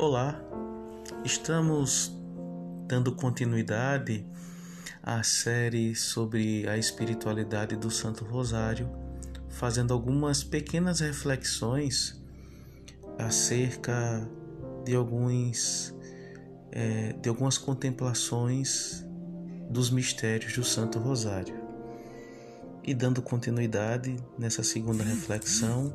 Olá, estamos dando continuidade à série sobre a espiritualidade do Santo Rosário, fazendo algumas pequenas reflexões acerca de alguns é, de algumas contemplações dos mistérios do Santo Rosário. E dando continuidade nessa segunda reflexão,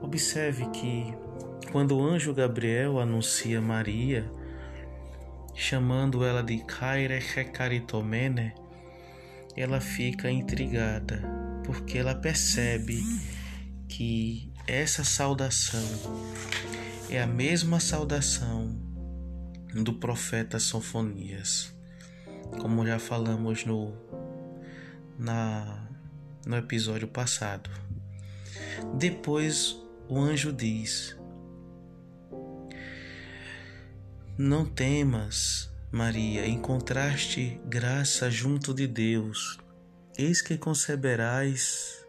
observe que quando o anjo Gabriel anuncia Maria, chamando ela de Kaire Hekaritomene, ela fica intrigada, porque ela percebe que essa saudação é a mesma saudação do profeta Sofonias como já falamos no, na, no episódio passado. Depois o anjo diz: Não temas, Maria, encontraste graça junto de Deus. Eis que conceberás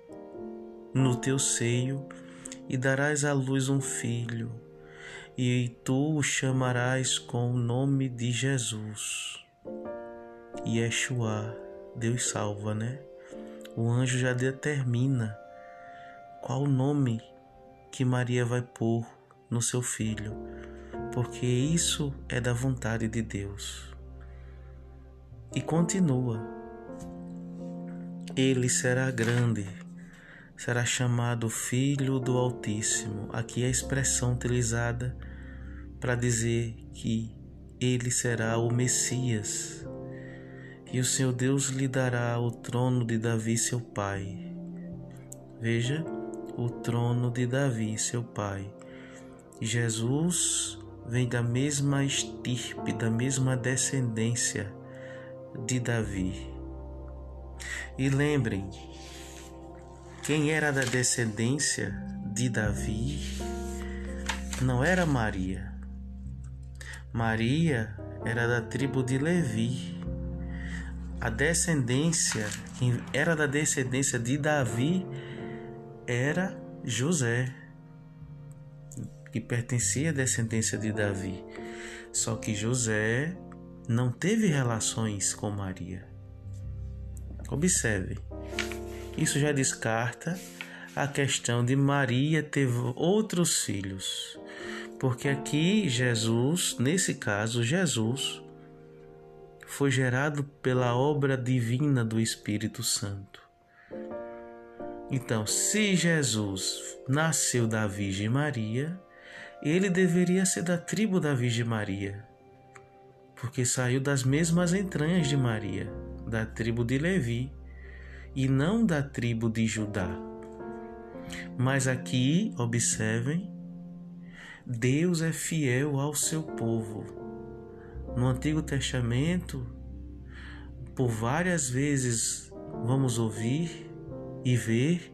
no teu seio e darás à luz um filho, e tu o chamarás com o nome de Jesus. Yeshua, Deus salva, né? O anjo já determina qual o nome que Maria vai pôr no seu filho, porque isso é da vontade de Deus. E continua: Ele será grande, será chamado Filho do Altíssimo. Aqui é a expressão utilizada para dizer que ele será o Messias, e o Senhor Deus lhe dará o trono de Davi, seu pai. Veja, o trono de Davi, seu pai. Jesus vem da mesma estirpe, da mesma descendência de Davi. E lembrem, quem era da descendência de Davi não era Maria. Maria era da tribo de Levi a descendência, quem era da descendência de Davi, era José, que pertencia à descendência de Davi. Só que José não teve relações com Maria. Observe, isso já descarta a questão de Maria ter outros filhos, porque aqui Jesus, nesse caso, Jesus foi gerado pela obra divina do Espírito Santo. Então, se Jesus nasceu da Virgem Maria, ele deveria ser da tribo da Virgem Maria, porque saiu das mesmas entranhas de Maria, da tribo de Levi, e não da tribo de Judá. Mas aqui, observem, Deus é fiel ao seu povo no Antigo Testamento, por várias vezes vamos ouvir e ver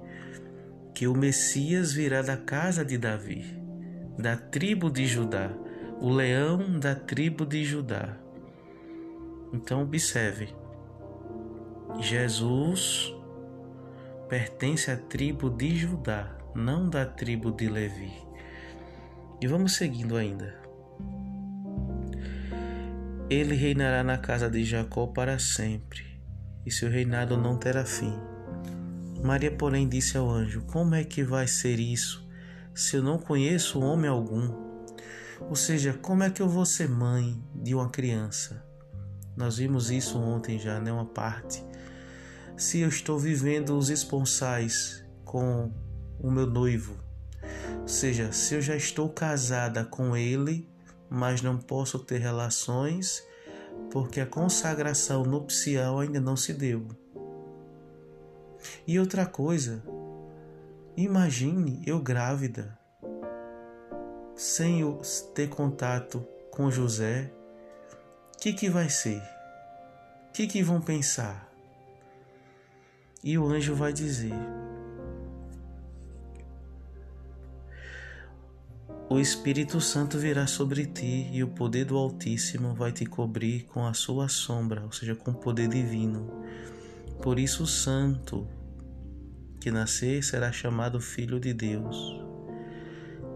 que o Messias virá da casa de Davi, da tribo de Judá, o leão da tribo de Judá. Então, observe: Jesus pertence à tribo de Judá, não da tribo de Levi. E vamos seguindo ainda. Ele reinará na casa de Jacó para sempre, e seu reinado não terá fim. Maria, porém, disse ao anjo: Como é que vai ser isso, se eu não conheço homem algum? Ou seja, como é que eu vou ser mãe de uma criança? Nós vimos isso ontem já, né? Uma parte. Se eu estou vivendo os esponsais com o meu noivo, ou seja, se eu já estou casada com ele, mas não posso ter relações porque a consagração nupcial ainda não se deu. E outra coisa, imagine eu grávida, sem ter contato com José, o que, que vai ser? O que, que vão pensar? E o anjo vai dizer: O Espírito Santo virá sobre ti e o poder do Altíssimo vai te cobrir com a sua sombra, ou seja, com o poder divino. Por isso, o Santo que nascer será chamado Filho de Deus.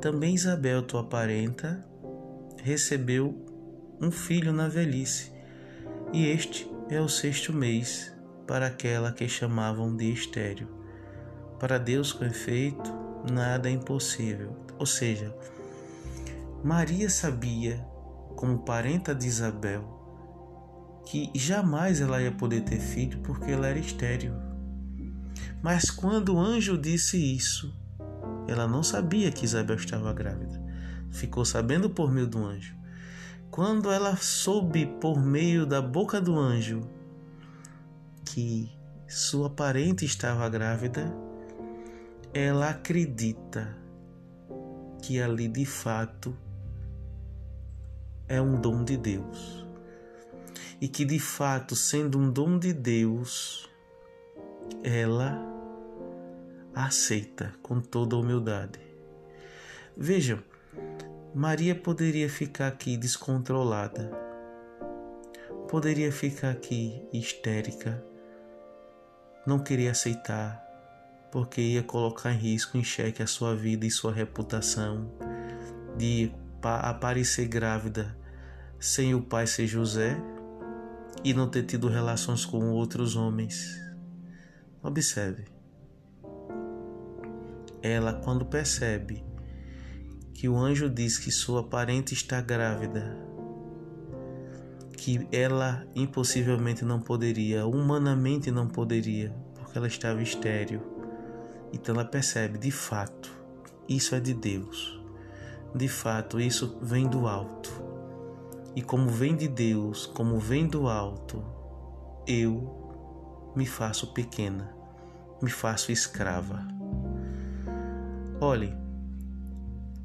Também Isabel, tua parenta, recebeu um filho na velhice, e este é o sexto mês para aquela que chamavam de estéreo. Para Deus, com efeito, nada é impossível. Ou seja, Maria sabia, como parenta de Isabel, que jamais ela ia poder ter filho porque ela era estéril. Mas quando o anjo disse isso, ela não sabia que Isabel estava grávida. Ficou sabendo por meio do anjo. Quando ela soube por meio da boca do anjo que sua parente estava grávida, ela acredita que ali de fato é um dom de Deus. E que de fato, sendo um dom de Deus, ela aceita com toda humildade. Vejam, Maria poderia ficar aqui descontrolada, poderia ficar aqui histérica, não queria aceitar, porque ia colocar em risco, em xeque a sua vida e sua reputação, de aparecer grávida sem o pai ser José e não ter tido relações com outros homens. Observe. Ela, quando percebe que o anjo diz que sua parente está grávida, que ela impossivelmente não poderia, humanamente não poderia, porque ela estava estéril. Então ela percebe, de fato, isso é de Deus. De fato, isso vem do alto. E como vem de Deus, como vem do alto, eu me faço pequena, me faço escrava. Olhe,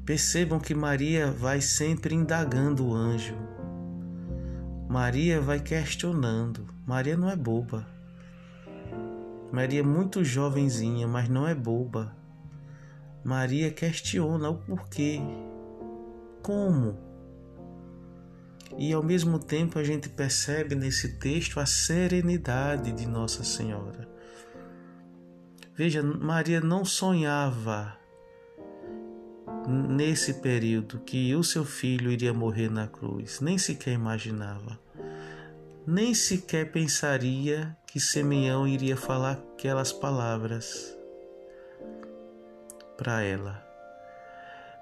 Percebam que Maria vai sempre indagando o anjo. Maria vai questionando. Maria não é boba. Maria é muito jovenzinha, mas não é boba. Maria questiona o porquê. Como? E ao mesmo tempo a gente percebe nesse texto a serenidade de Nossa Senhora. Veja, Maria não sonhava nesse período que o seu filho iria morrer na cruz, nem sequer imaginava. Nem sequer pensaria que Simeão iria falar aquelas palavras para ela.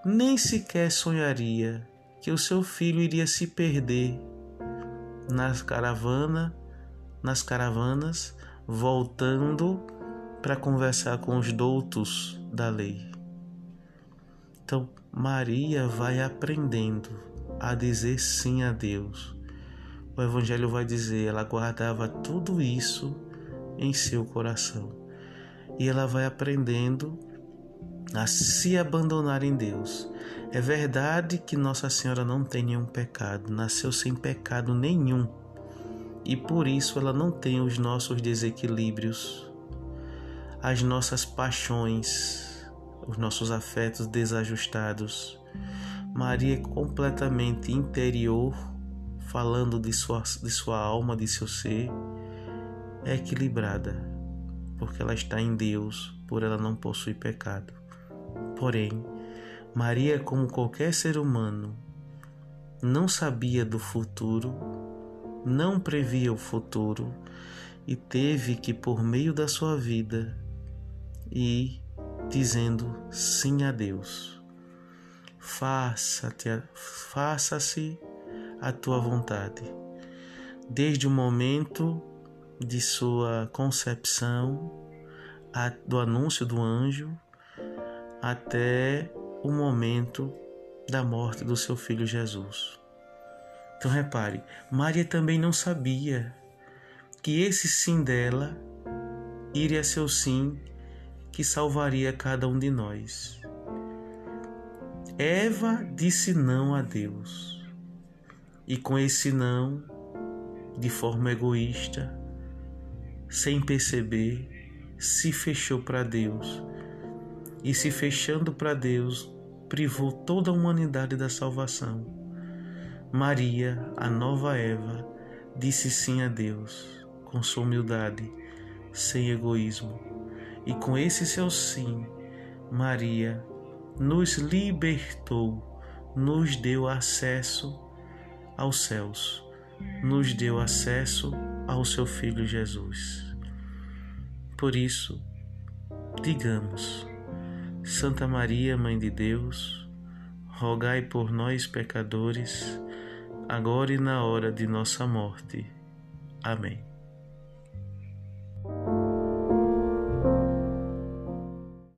Nem sequer sonharia que o seu filho iria se perder nas caravana, nas caravanas, voltando para conversar com os doutos da lei. Então, Maria vai aprendendo a dizer sim a Deus. O Evangelho vai dizer, ela guardava tudo isso em seu coração. E ela vai aprendendo a se abandonar em Deus. É verdade que Nossa Senhora não tem nenhum pecado, nasceu sem pecado nenhum. E por isso ela não tem os nossos desequilíbrios, as nossas paixões, os nossos afetos desajustados. Maria é completamente interior, falando de sua, de sua alma, de seu ser, é equilibrada, porque ela está em Deus, por ela não possui pecado. Porém, Maria, como qualquer ser humano, não sabia do futuro, não previa o futuro e teve que, por meio da sua vida, ir dizendo sim a Deus. Faça-se faça a tua vontade. Desde o momento de sua concepção, a, do anúncio do anjo, até o momento da morte do seu filho Jesus. Então repare, Maria também não sabia que esse sim dela iria ser o sim que salvaria cada um de nós. Eva disse não a Deus, e com esse não, de forma egoísta, sem perceber, se fechou para Deus, e se fechando para Deus, privou toda a humanidade da salvação. Maria, a nova Eva, disse sim a Deus, com sua humildade, sem egoísmo e com esse seu sim, Maria nos libertou nos deu acesso aos céus, nos deu acesso ao seu Filho Jesus. Por isso, digamos, Santa Maria, Mãe de Deus, rogai por nós, pecadores, agora e na hora de nossa morte. Amém.